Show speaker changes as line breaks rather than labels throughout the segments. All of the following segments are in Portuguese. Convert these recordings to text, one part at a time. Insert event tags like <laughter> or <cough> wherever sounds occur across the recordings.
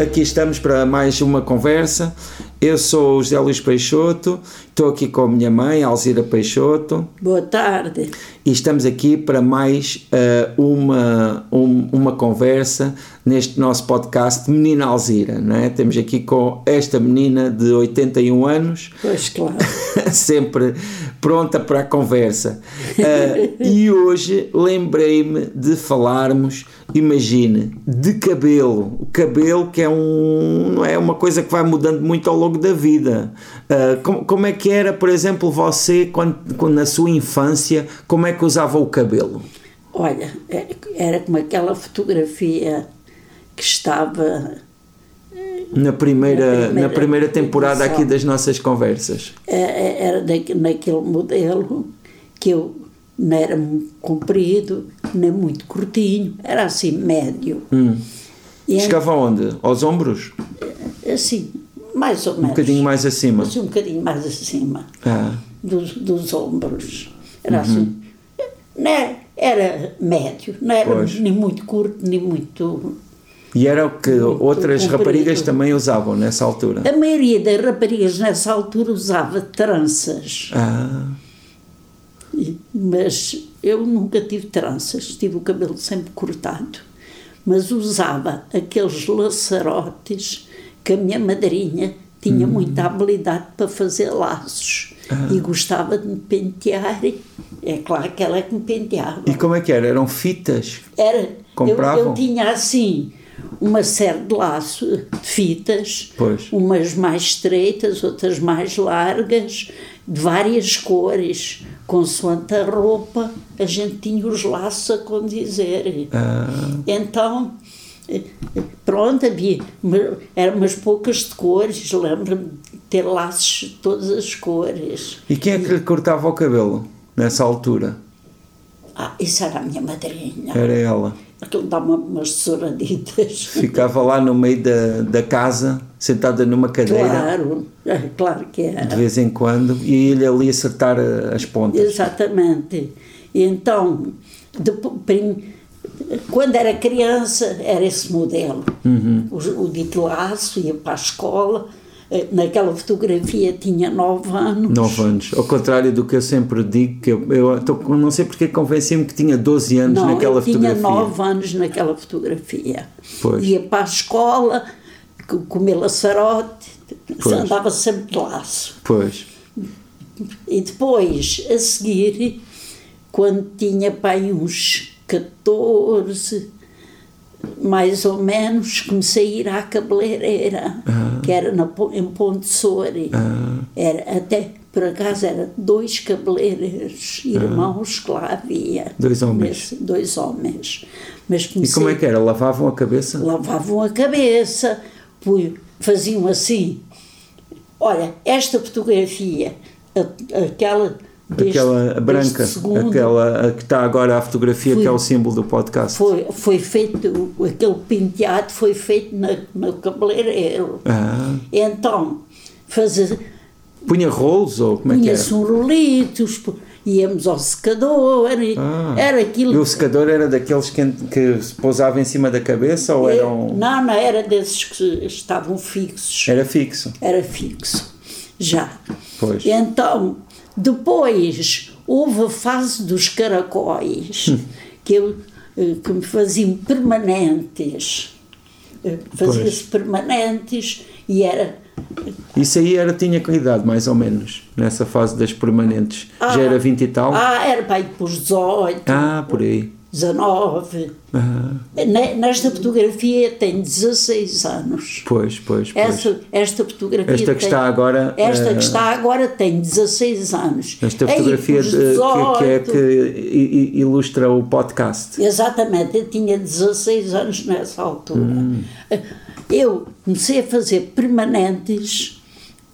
Aqui estamos para mais uma conversa. Eu sou o José Luís Peixoto, estou aqui com a minha mãe, Alzira Peixoto.
Boa tarde.
E estamos aqui para mais uh, uma, um, uma conversa neste nosso podcast Menina Alzira, não é? Temos aqui com esta menina de 81 anos.
Pois, claro. <laughs>
sempre pronta para a conversa. Uh, e hoje lembrei-me de falarmos, imagine, de cabelo. O cabelo que é um não é uma coisa que vai mudando muito ao longo da vida. Uh, como, como é que era, por exemplo, você quando, quando na sua infância, como é que usava o cabelo?
Olha, é, era como aquela fotografia que estava
na primeira, na primeira, na primeira temporada aqui das nossas conversas.
É, é, era naquele modelo que eu não era comprido, nem muito curtinho, era assim, médio.
Hum. Chegava aonde? Aos ombros?
Assim, mais ou menos.
Um bocadinho mais acima?
Assim, um bocadinho mais acima
ah.
dos, dos ombros. Era assim, uhum. assim, não era médio, não era pois. nem muito curto, nem muito
e era o que outras raparigas também usavam nessa altura?
A maioria das raparigas nessa altura usava tranças.
Ah.
Mas eu nunca tive tranças, tive o cabelo sempre cortado. Mas usava aqueles laçarotes que a minha madrinha tinha hum. muita habilidade para fazer laços. Ah. E gostava de me pentear. É claro que ela é que me penteava.
E como é que era? Eram fitas?
Era.
Compravam?
Eu, eu tinha assim uma série de laços, de fitas,
pois.
umas mais estreitas, outras mais largas, de várias cores, consoante a roupa, a gente tinha os laços a condizer.
Ah.
Então, pronto, havia eram umas poucas de cores, lembro-me de ter laços de todas as cores.
E quem é que lhe cortava o cabelo nessa altura?
Ah, isso era a minha madrinha.
Era ela.
Aquilo dá uma, umas tesouraditas.
Ficava lá no meio da, da casa, sentada numa cadeira.
Claro, é, claro que era.
De vez em quando, e ele ali acertar as pontas.
Exatamente. E então, depois, quando era criança, era esse modelo.
Uhum.
O, o dito laço, ia para a escola, eh, naquela fotografia tinha nove anos.
Nove anos, ao contrário do que eu sempre digo, que eu, eu tô, não sei porque convenci-me que tinha 12 anos
não,
naquela fotografia.
tinha nove anos naquela fotografia.
Pois.
Ia para a escola, comer laçarote,
Pois.
andava sempre de laço.
Pois.
E depois, a seguir, quando tinha pai uns 14, mais ou menos, comecei a ir à cabeleireira,
Ah.
que era na, em Ponte Soure.
Ah.
Era até, por acaso, era dois cabeleireiros irmãos que lá havia.
Dois homens.
Nesse- dois homens. Mas
E
comecei,
como é que era? Lavavam a cabeça?
lavavam a cabeça, faziam assim. Olha, esta fotografia, a- aquela
branca,
segundo,
aquela que está agora a fotografia
Fui-
que é o símbolo do podcast.
foi, foi feito, aquele penteado foi feito na, no cabeleireiro.
Ah.
Então, fazia,
Punha rolos ou como é que era?
punha-se um rolitos, pu- íamos ao secador, e
Ah.
era
E
aquilo.
o secador era daqueles que, que se pousava em cima da cabeça ou
É,
eram.
Não, não, era desses que estavam fixos.
Era fixo.
Era fixo, já.
Pois.
Então, depois houve a fase dos caracóis, que, eu, eh, que me faziam permanentes. Eh, Fazia-se permanentes e era.
Isso aí era, tinha que idade, mais ou menos, nessa fase das permanentes. Já era 20 e tal?
Ah, era para ir para os 18,
Ah, por aí.
19.
Ah,
Ne- Nesta fotografia tem 16 anos.
pois, pois, pois.
Esta, esta fotografia
Esta que
tem-
está agora,
Esta
eh,
que está agora tem 16 anos.
Esta
Aí,
fotografia
pelos
de- que, que é
18,
que i- ilustra o podcast.
Exatamente, eu tinha 16 anos nessa altura.
Hum.
Eu comecei a fazer permanentes,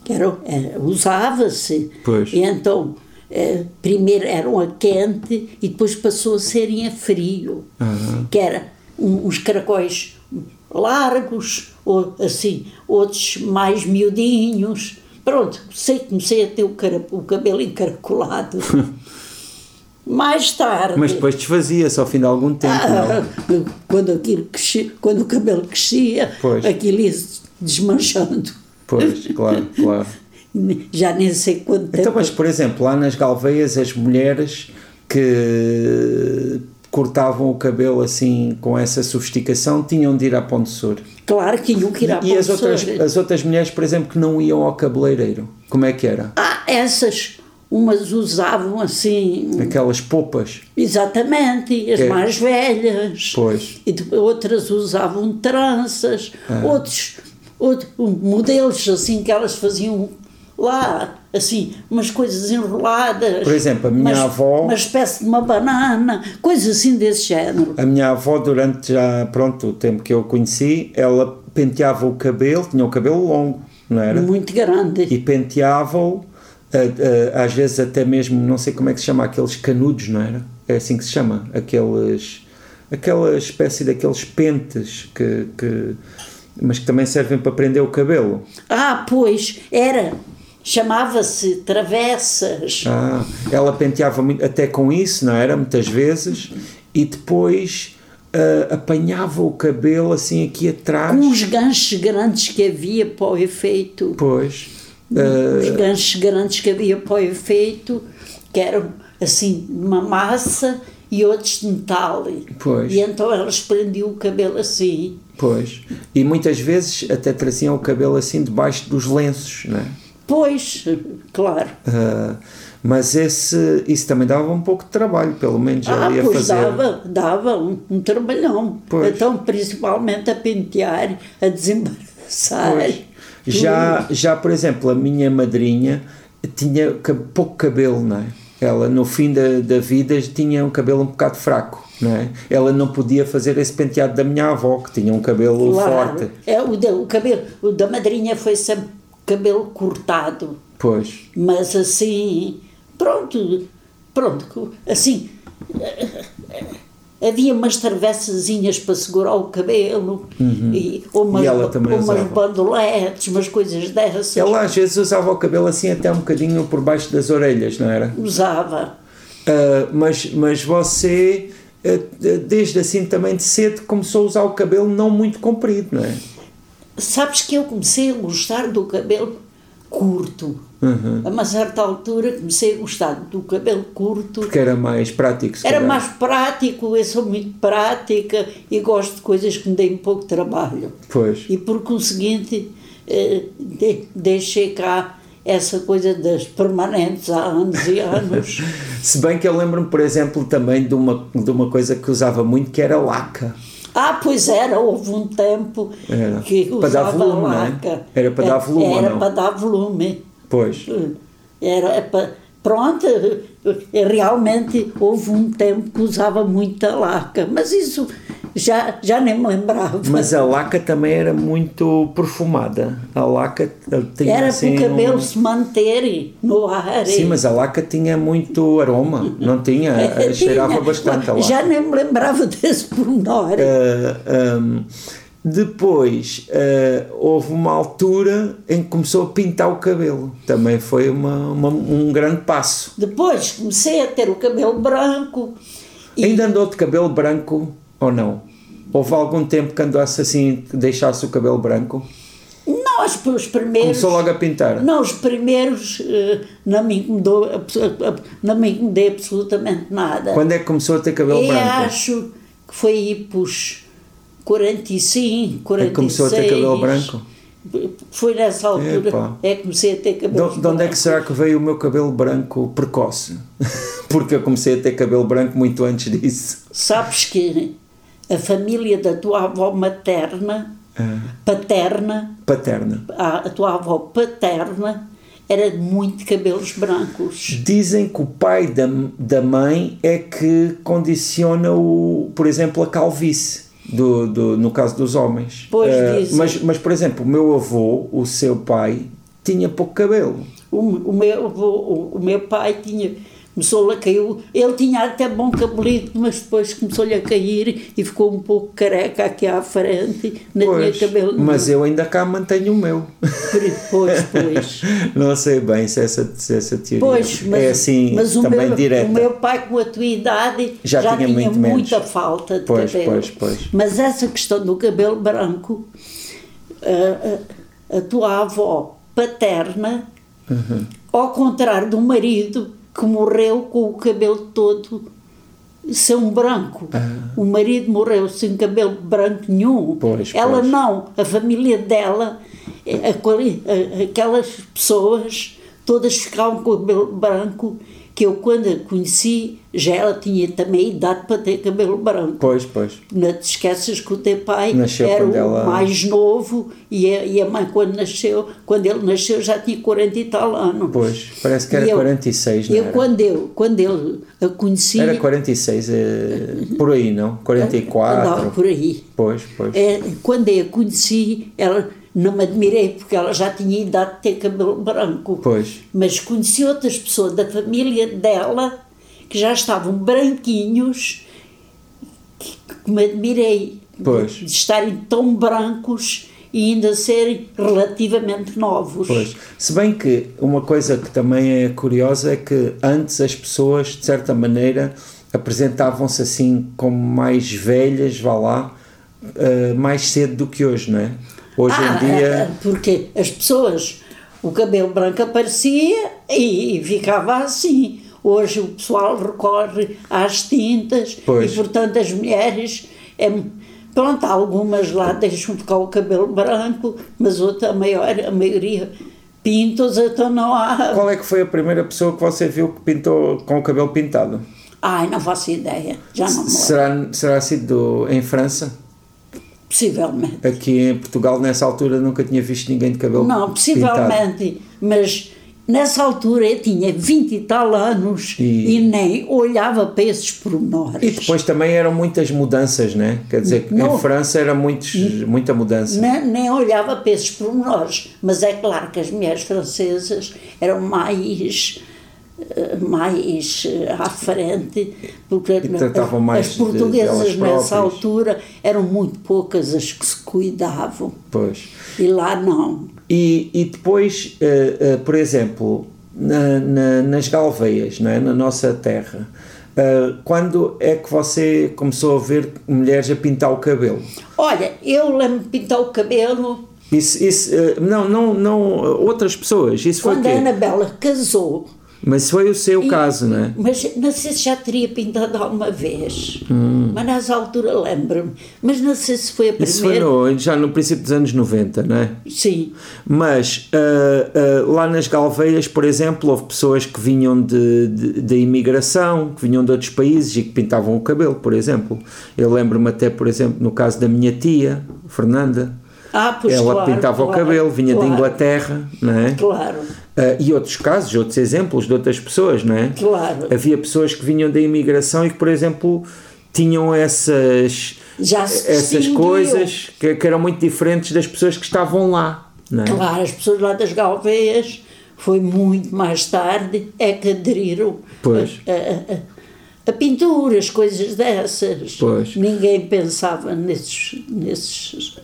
que era- usava-se,
Pois.
e então eh, primeiro eram a quente e depois passou a serem a frio,
Aham.
que era um- uns caracóis largos, ou assim, outros mais miudinhos. Pronto, sei, comecei a ter o, cara- o cabelo encaracolado. <laughs> Mais tarde.
Mas depois desfazia-se ao fim de algum tempo,
Ah,
não?
quando, aquilo crescia, quando o cabelo crescia,
Pois.
aquilo ia desmanchando.
Pois, claro, claro.
Já nem sei quanto tempo.
Então, mas por exemplo, lá nas Galveias, as mulheres que cortavam o cabelo assim com essa sofisticação tinham de ir à Ponte Sur.
Claro que tinham que ir à
E as outras, as outras mulheres, por exemplo, que não iam ao cabeleireiro, como é que era?
Ah, essas, umas usavam assim.
Aquelas popas,
Exatamente, as
É.
mais velhas.
Pois.
E outras usavam tranças, outros, outros modelos assim que elas faziam lá, assim, umas coisas enroladas.
Por exemplo, a minha
umas-
avó-
Uma espécie de uma banana, coisas assim desse género.
A minha avó, durante já, pronto, o tempo que eu a conheci, ela penteava o cabelo, tinha o cabelo longo, não era?
Muito grande.
E penteava-o, às vezes até mesmo, não sei como é que se chama, aqueles canudos, não era? É assim que se chama, aqueles, aquela espécie daqueles pentes que, que mas que também servem para prender o cabelo.
Ah, pois, era. Chamava-se travessas.
Ah, ela penteava muito, até com isso, não era? Muitas vezes, e depois ah, apanhava o cabelo assim aqui atrás.
Com os ganchos grandes que havia para o efeito.
Pois.
Os ganchos grandes que havia para o efeito, que eram assim, uma massa e outros de metal.
Pois.
E então elas prendiam o cabelo assim.
Pois. E muitas vezes até traziam o cabelo assim debaixo dos lenços, não é?
Pois, claro.
Ah, mas esse, isso também dava um pouco de trabalho, pelo menos
Ah,
ia
pois
fazer.
dava, dava um, um trabalhão.
Pois.
Então, principalmente a pentear, a desembaraçar.
Pois. Já, já, por exemplo, a minha madrinha tinha pouco cabelo, não é? Ela, no fim da, da vida, tinha um cabelo um bocado fraco, não é? Ela não podia fazer esse penteado da minha avó, que tinha um cabelo
Claro.
forte.
É, o, da, o cabelo, o da madrinha foi sempre cabelo cortado.
Pois,
Mas assim, pronto, pronto, assim, havia umas travessazinhas para segurar o cabelo, e umas,
Uhum. E ela também
umas
usava.
bandoletes, umas coisas dessas.
ela às vezes usava o cabelo assim até um bocadinho por baixo das orelhas, não era?
Usava.
Ah, mas, mas você, ah, desde assim também de cedo, começou a usar o cabelo não muito comprido, não é?
Sabes que eu comecei a gostar do cabelo curto.
Uhum.
A uma certa altura comecei a gostar do cabelo curto.
Porque era mais prático,
Era
calhar.
mais prático, eu sou muito prática e gosto de coisas que me deem pouco trabalho.
Pois.
E por conseguinte, eh, de- deixei cá essa coisa das permanentes há anos e anos. <laughs>
Se bem que eu lembro-me, por exemplo, também de uma, de uma coisa que usava muito, que era laca.
Ah, pois era, houve um tempo
Era.
que
Para dar
usava
volume, não é?
laca.
Era para dar volume,
Era
não?
para dar volume.
Pois.
Era para. Pronto, <laughs> realmente houve um tempo que usava muita laca, mas isso já, já nem me lembrava.
Mas a laca também era muito perfumada. A laca tinha
Era
assim,
para o cabelo
um-
se manter no ar.
Sim, mas a laca tinha muito aroma, não tinha? <laughs>
Eh,
Cheirava
tinha.
bastante a laca.
Já nem me lembrava desse pormenor.
Ah, ahm, depois ah, houve uma altura em que começou a pintar o cabelo. Também foi uma, uma- um grande passo.
Depois comecei a ter o cabelo branco. E
Ainda andou de cabelo branco ou não? Houve algum tempo que andasse assim, que deixasse o cabelo branco?
nós, os primeiros.
Começou logo a pintar?
Não, os primeiros eh, não me incomodou, não me incomodei absolutamente nada.
Quando é que começou a ter cabelo
Eu
branco?
acho que foi aí para os 45, 46.
É que começou a ter cabelo branco?
Foi nessa altura
Epá.
é que comecei a ter cabelo
De, de onde é que será que veio o meu cabelo branco precoce? <laughs> Porque eu comecei a ter cabelo branco muito antes disso.
Sabes que a família da tua avó materna,
Ah,
paterna,
paterna.
a, a tua avó paterna, era de muito cabelos brancos.
Dizem que o pai da, da mãe é que condiciona, o, por exemplo, a calvície, do, do, no caso dos homens.
Pois dizem.
mas, mas, por exemplo, o meu avô, o seu pai, tinha pouco cabelo.
O, o meu, avô- o, o meu pai tinha começou-lhe a cair. Ele tinha até bom cabelito, mas depois começou-lhe a cair e ficou um pouco careca aqui à frente, não
Pois,
tinha cabelo.
mas eu ainda cá mantenho o meu.
Pois, pois. <laughs>
Não sei bem se essa, se essa teoria
Pois, mas,
é assim
mas o,
também
meu,
direta.
o meu pai, com a tua idade,
Já
já,
tinha
tinha,
muito menos.
muita falta de
Pois,
cabelo.
pois, pois.
Mas essa questão do cabelo branco, a, a, a tua avó paterna,
Uhum.
ao contrário do marido que morreu com o cabelo todo sem um branco. O marido morreu sem cabelo branco nenhum.
Ah. Pois,
Ela
pois.
não, a família dela, quali- a- aquelas pessoas, todas ficavam com o cabelo branco, que eu quando a conheci, já ela tinha também idade para ter cabelo branco.
Pois, pois.
Não te esqueças que o teu pai
Nasceu
era o
ela-
mais novo e a, e a mãe quando nasceu, quando ele nasceu já tinha 40 e tal anos.
Pois, parece que era
E eu-
46, não
eu,
era?
quando eu quando eu a conheci
Era 46, é, por aí, não? 44.
andava por aí
Pois, pois.
É, quando eu a conheci ela não me admirei porque ela já tinha idade de ter cabelo branco
Pois.
mas conheci outras pessoas da família dela que já estavam branquinhos que, que me admirei
Pois.
de estarem tão brancos e ainda serem relativamente novos
Pois. Se bem que uma coisa que também é curiosa é que antes as pessoas, de certa maneira, apresentavam-se assim como mais velhas, vá lá, eh, mais cedo do que hoje, não é? Hoje
Ah,
em dia.
é, porque as pessoas, o cabelo branco aparecia e, ficava assim. Hoje o pessoal recorre às tintas
Pois.
e, portanto, as mulheres. É, pronto, algumas lá deixam ficar o cabelo branco, mas outra, a, maior, a maioria pintos, então não há.
Qual é que foi a primeira pessoa que você viu que pintou com o cabelo pintado?
Ai, não faço ideia, já não me lembro.
Será, será sido em França?
Possivelmente.
Aqui em Portugal, nessa altura, nunca tinha visto ninguém de cabelo
Não,
pintado.
possivelmente, mas nessa altura eu tinha 20 e tal anos
E-
e, nem olhava para esses pormenores.
E depois também eram muitas mudanças, né? Quer dizer, que em. França era muitos, muita mudança.
Nem, nem olhava para esses pormenores, mas é claro que as mulheres francesas eram mais mais eh, à frente porque as portuguesas nessa altura eram muito poucas as que se cuidavam
Pois.
e lá não
E, e depois, eh, eh, por exemplo, na- na- nas galveias, não é? na nossa terra, eh, quando é que você começou a ver mulheres a pintar o cabelo?
olha eu lembro de pintar o cabelo
Isso, isso, não, não, não, outras pessoas, isso foi
quando
quê?
a Anabela casou
Mas foi o seu caso, não é?
Mas não sei se já teria pintado alguma vez.
Hum.
Mas nessa altura lembro-me. Mas não sei se foi a
Isso foi
primeira.
no- já no princípio dos anos 90, não é?
Sim.
Mas ah, ah, lá nas Galveias, por exemplo, houve pessoas que vinham de, de, da imigração, que vinham de outros países e que pintavam o cabelo, por exemplo. Eu lembro-me até, por exemplo, no caso da minha tia, Fernanda,
Ah, pois
ela
claro,
pintava o
claro,
cabelo, vinha
claro,
da Inglaterra, não é?
Claro,
Ah, e outros casos, outros exemplos de outras pessoas, não é?
claro.
Havia pessoas que vinham da imigração e que, por exemplo, tinham essas, essas coisas que, que eram muito diferentes das pessoas que estavam lá, não é?
Claro, as pessoas lá das Galveias foi muito mais tarde é que aderiram
Pois.
a, a, a, a pinturas, coisas dessas.
Pois.
Ninguém pensava nesses, nesses,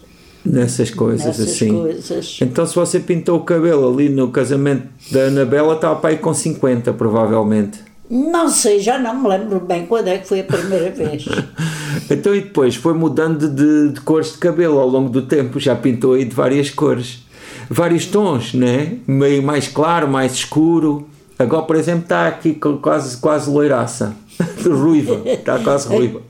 Nessas coisas
nessas
assim.
coisas.
Então, se você pintou o cabelo ali no casamento da Anabela, estava para aí com 50, provavelmente.
Não sei, já não me lembro bem quando é que foi a primeira vez. <laughs>
Então, e depois foi mudando de, de cores de cabelo ao longo do tempo, já pintou aí de várias cores, vários tons, né? Meio mais claro, mais escuro. Agora, por exemplo, está aqui com quase, quase loiraça, <laughs> ruiva, está quase ruiva.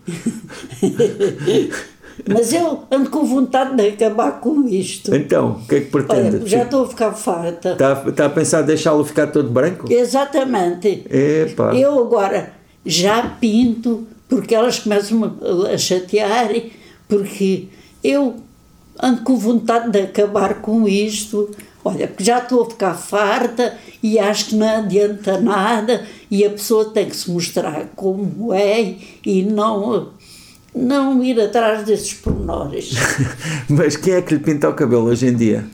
<laughs>
Mas eu ando com vontade de acabar com isto.
Então, o que é que pretende?
Olha, já estou a ficar farta.
Está, está a pensar deixá-lo ficar todo branco?
Exatamente.
Epá.
Eu agora já pinto porque elas começam a chatear, porque eu ando com vontade de acabar com isto. Olha, porque já estou a ficar farta e acho que não adianta nada e a pessoa tem que se mostrar como é e não, não ir atrás desses pormenores. <laughs>
Mas quem é que lhe pinta o cabelo hoje em dia?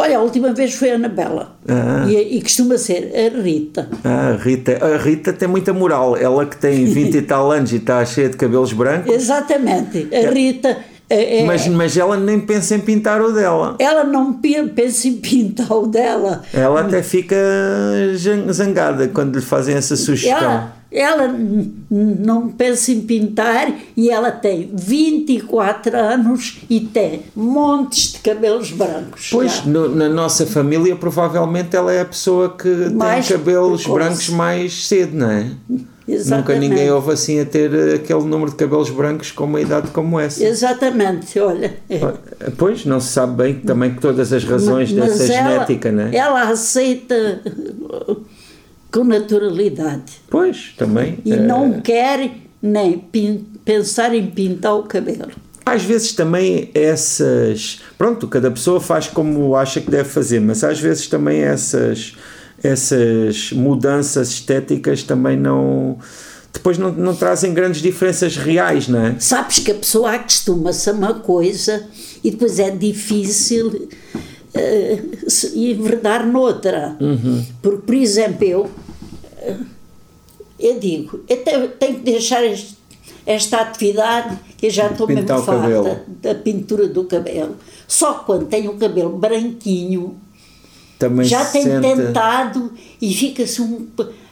Olha, a última vez foi a Anabela.
Ah.
E, e costuma ser a Rita.
Ah, a Rita, a Rita tem muita moral. Ela que tem 20 e <laughs> tal anos e está cheia de cabelos brancos.
Exatamente. A Rita. é- é-
Mas, mas ela nem pensa em pintar o dela.
ela não pe- pensa em pintar o dela.
Ela até fica zangada quando lhe fazem essa sugestão.
Ela, ela não pensa em pintar e ela tem 24 anos e tem montes de cabelos brancos.
Pois, no- na nossa família, provavelmente ela é a pessoa que
Mais
tem cabelos
precoce.
brancos mais cedo, não é? Nunca
Exatamente.
ninguém houve assim a ter aquele número de cabelos brancos com uma idade como essa.
Exatamente, olha. é.
Pois, não se sabe bem também que todas as razões
Mas
dessa
ela-
genética, não é?
Ela aceita com naturalidade
Pois, também.
e
eh,
não quer nem pensar em pintar o cabelo.
Às vezes também essas. Pronto, cada pessoa faz como acha que deve fazer, mas às vezes também essas, essas mudanças estéticas também não. Depois não, não trazem grandes diferenças reais, não é?
Sabes que a pessoa acostuma-se a uma coisa e depois é difícil eh, se enverdar noutra. Porque, por exemplo, eu, eu digo, eu te- tenho que deixar este- esta atividade que eu já estou mesmo farta da pintura do cabelo. Só quando tenho o cabelo branquinho,
Também
já
se
tenho
sente.
tentado e fica-se um,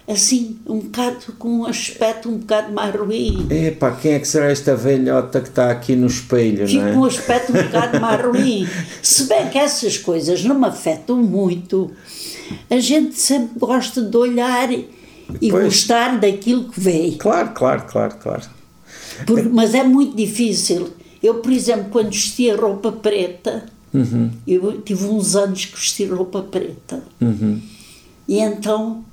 assim, um bocado com um aspecto um bocado mais ruim.
Epá, quem é que será esta velhota que está aqui no espelho,
Fico
não é?
com um aspecto um bocado mais ruim. <laughs> Se bem que essas coisas não me afetam muito, a gente sempre gosta de olhar e
Pois.
gostar daquilo que vê.
Claro, claro, claro, claro.
Por- mas é muito difícil. Eu, por exemplo, quando vestia roupa preta,
Uhum.
eu tive uns anos que vesti roupa preta.
Uhum.
E então,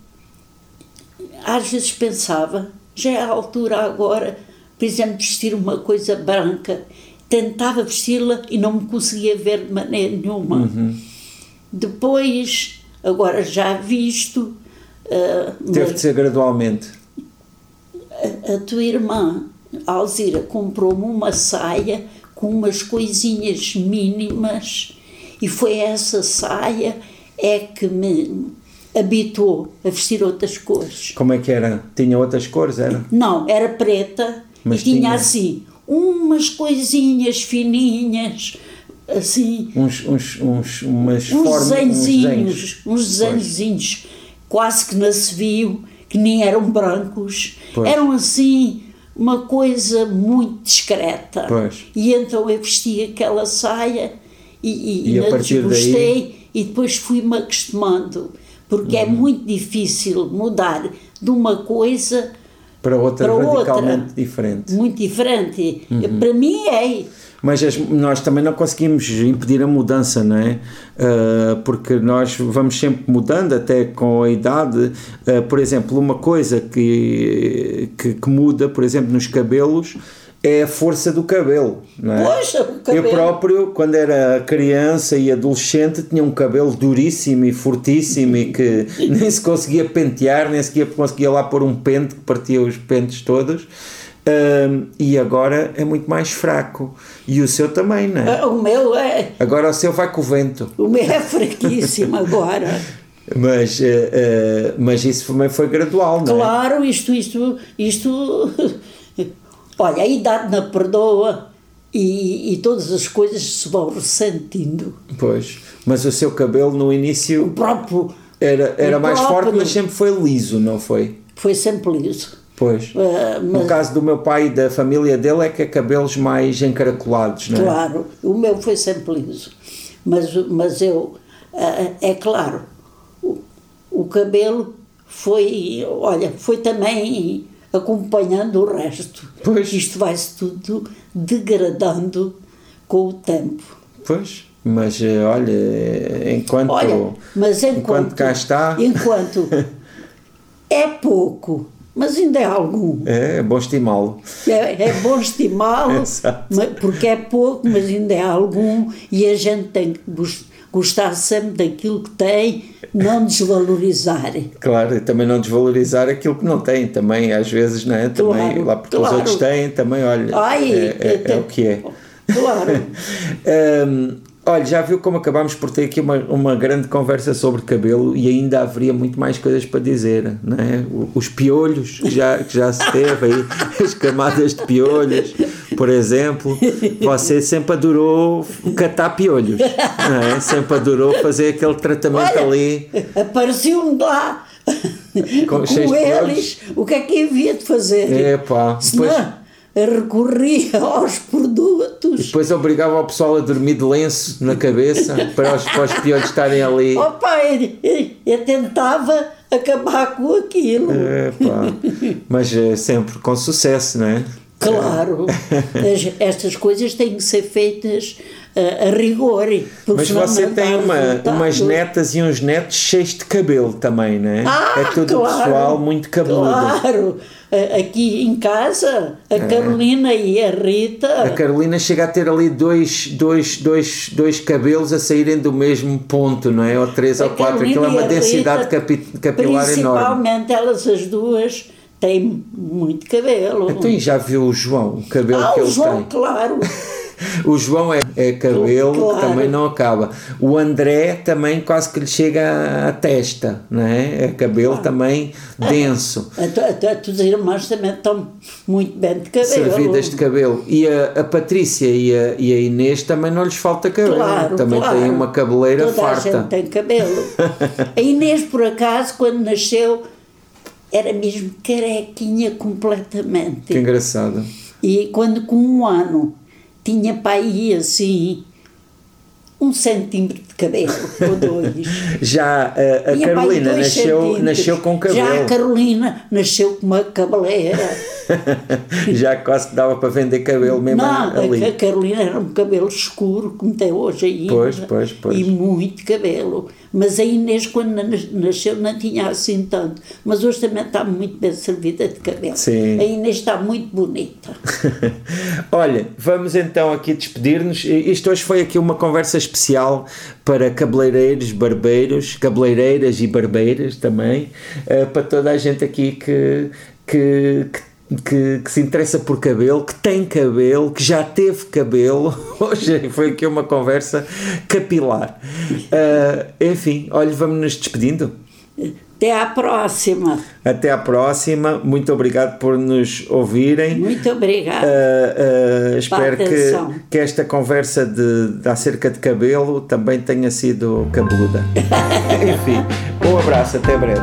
às vezes pensava, já é a altura agora, por exemplo, vestir uma coisa branca. Tentava vesti-la e não me conseguia ver de maneira nenhuma. Depois, agora já visto, ah,
Teve
mas
de ser gradualmente.
a tua irmã, a Alzira, comprou-me uma saia com umas coisinhas mínimas e foi essa saia é que me habituou a vestir outras cores.
Como é que era? Tinha outras cores, era?
Não, era preta
Mas
e tinha,
tinha-
assim umas coisinhas fininhas, assim,
Uns, uns, uns, umas
uns
formas.
desenhozinhos, uns desenhozinhos, quase que nascevio, que nem eram brancos,
Pois.
eram assim uma coisa muito discreta.
Pois.
E então eu vesti aquela saia e, e,
E a partir daí-
desgostei e depois fui-me acostumando, porque
Uhum.
é muito difícil mudar de uma coisa
Para outra
para
radicalmente
outra.
diferente.
muito diferente.
Uhum.
Para mim é.
Mas as- nós também não conseguimos impedir a mudança, não é? Ah, porque nós vamos sempre mudando, até com a idade. Ah, por exemplo, uma coisa que, que, que muda, por exemplo, nos cabelos, é a força do cabelo, não é?
Poxa, o cabelo.
Eu próprio, quando era criança e adolescente, tinha um cabelo duríssimo e fortíssimo e que <laughs> nem se conseguia pentear, nem sequer conseguia lá pôr um pente que partia os pentes todos. Ahm, e agora é muito mais fraco. E o seu também, não é?
O meu é.
Agora o seu vai com o vento.
O meu é fraquíssimo agora. <laughs>
Mas, eh, eh, mas isso também foi gradual, não é?
Claro, isto, isto, isto. Olha, a idade não perdoa e, e todas as coisas se vão ressentindo.
Pois. Mas o seu cabelo no
O
início
próprio
era, era
o
mais forte,
próprio
mas sempre foi liso, não foi?
foi sempre liso.
Pois. No
mas,
caso do meu pai e da família dele é que é cabelos mais encaracolados, não é?
claro, o meu foi sempre liso. Mas, mas eu, ah, é claro, o, o cabelo foi, olha, foi também acompanhando o resto.
Pois.
Isto vai-se tudo degradando com o tempo.
Pois. Mas eh, olha, eh, enquanto,
Olha, mas enquanto,
enquanto cá está,
Enquanto <laughs> é pouco, mas ainda é algum.
é, é bom estimá-lo.
É, é bom estimá-lo, <laughs> porque é pouco, mas ainda é algum, e a gente tem que gos- gostar sempre daquilo que tem, não desvalorizar.
Claro, e também não desvalorizar aquilo que não tem, também às vezes, não é? Também
Claro,
lá porque
claro.
os outros têm, também olha,
Ai,
é, é- é o que é.
Claro. <laughs>
Hum, Olha, já viu como acabámos por ter aqui uma, uma grande conversa sobre cabelo e ainda haveria muito mais coisas para dizer, não é? Os piolhos que já, que já se teve aí, <laughs> as camadas de piolhos, por exemplo. <laughs> Você sempre adorou catar piolhos, é? Sempre adorou fazer aquele tratamento
Olha,
ali.
Apareciam-me lá
Com-
com, eles. O que é que havia de fazer?
Epá, depois-
recorria aos produtos.
Depois obrigava o pessoal a dormir de lenço na cabeça para os, para os piolhos estarem ali.
Opa, eu, tentava acabar com aquilo.
Epá. Mas eh, sempre com sucesso, não é?
Claro, as- estas coisas têm que ser feitas ah, a rigor.
Mas você tem uma, umas netas e uns netos cheios de cabelo também, não é?
Ah,
é tudo
claro,
pessoal muito cabeludo.
Claro, A- aqui em casa,
É.
a Carolina e a Rita.
A Carolina chega a ter ali dois, dois, dois, dois cabelos a saírem do mesmo ponto, não é? Ou três
A
ou quatro. Aquilo é uma
a
densidade
Rita,
capi- capilar enorme.
Principalmente elas as duas têm muito cabelo.
Então já viu o João, o cabelo
ah,
que
o
ele
João,
tem?
claro. <laughs>
O João é, é cabelo
Claro.
que também não acaba. O André também quase que lhe chega à- testa, não é? É cabelo também denso.
A, tu- a, tuas irmãs também estão muito bem de cabelo.
Servidas de cabelo. E a, a Patrícia e a, e a Inês também não lhes falta cabelo.
Claro,
também
claro.
têm uma cabeleira
Toda a
farta.
gente tem cabelo. <laughs> a Inês, por acaso, quando nasceu, era mesmo carequinha completamente.
Que engraçado.
E quando com um ano tinha para aí assim um centímetro de cabelo ou dois. <laughs>
Já a, a
aí
Carolina nasceu,
centímetros.
nasceu com cabelo.
Já a Carolina nasceu com uma cabeleira. <laughs>
Já quase que dava para vender cabelo mesmo
Não,
ali.
a, Carolina era um cabelo escuro, como tem hoje ainda.
Pois, pois, pois.
E muito cabelo. Mas a Inês, quando nas- nasceu, não tinha assim tanto. Mas hoje também está muito bem servida de cabelo.
Sim.
A Inês está muito bonita. <laughs>
Olha, vamos então aqui despedir-nos. Isto hoje foi aqui uma conversa especial para cabeleireiros, barbeiros, cabeleireiras e barbeiras também, eh, para toda a gente aqui que, que, que, que- que se interessa por cabelo, que tem cabelo, que já teve cabelo. <laughs> Hoje foi aqui uma conversa capilar. Eh, enfim, olha, vamos nos despedindo.
Até à próxima.
Até à próxima. Muito obrigado por nos ouvirem.
Muito obrigada.
Uh, uh, espero que, que esta conversa de, de acerca de cabelo também tenha sido cabeluda. <laughs> Enfim, um abraço, até breve.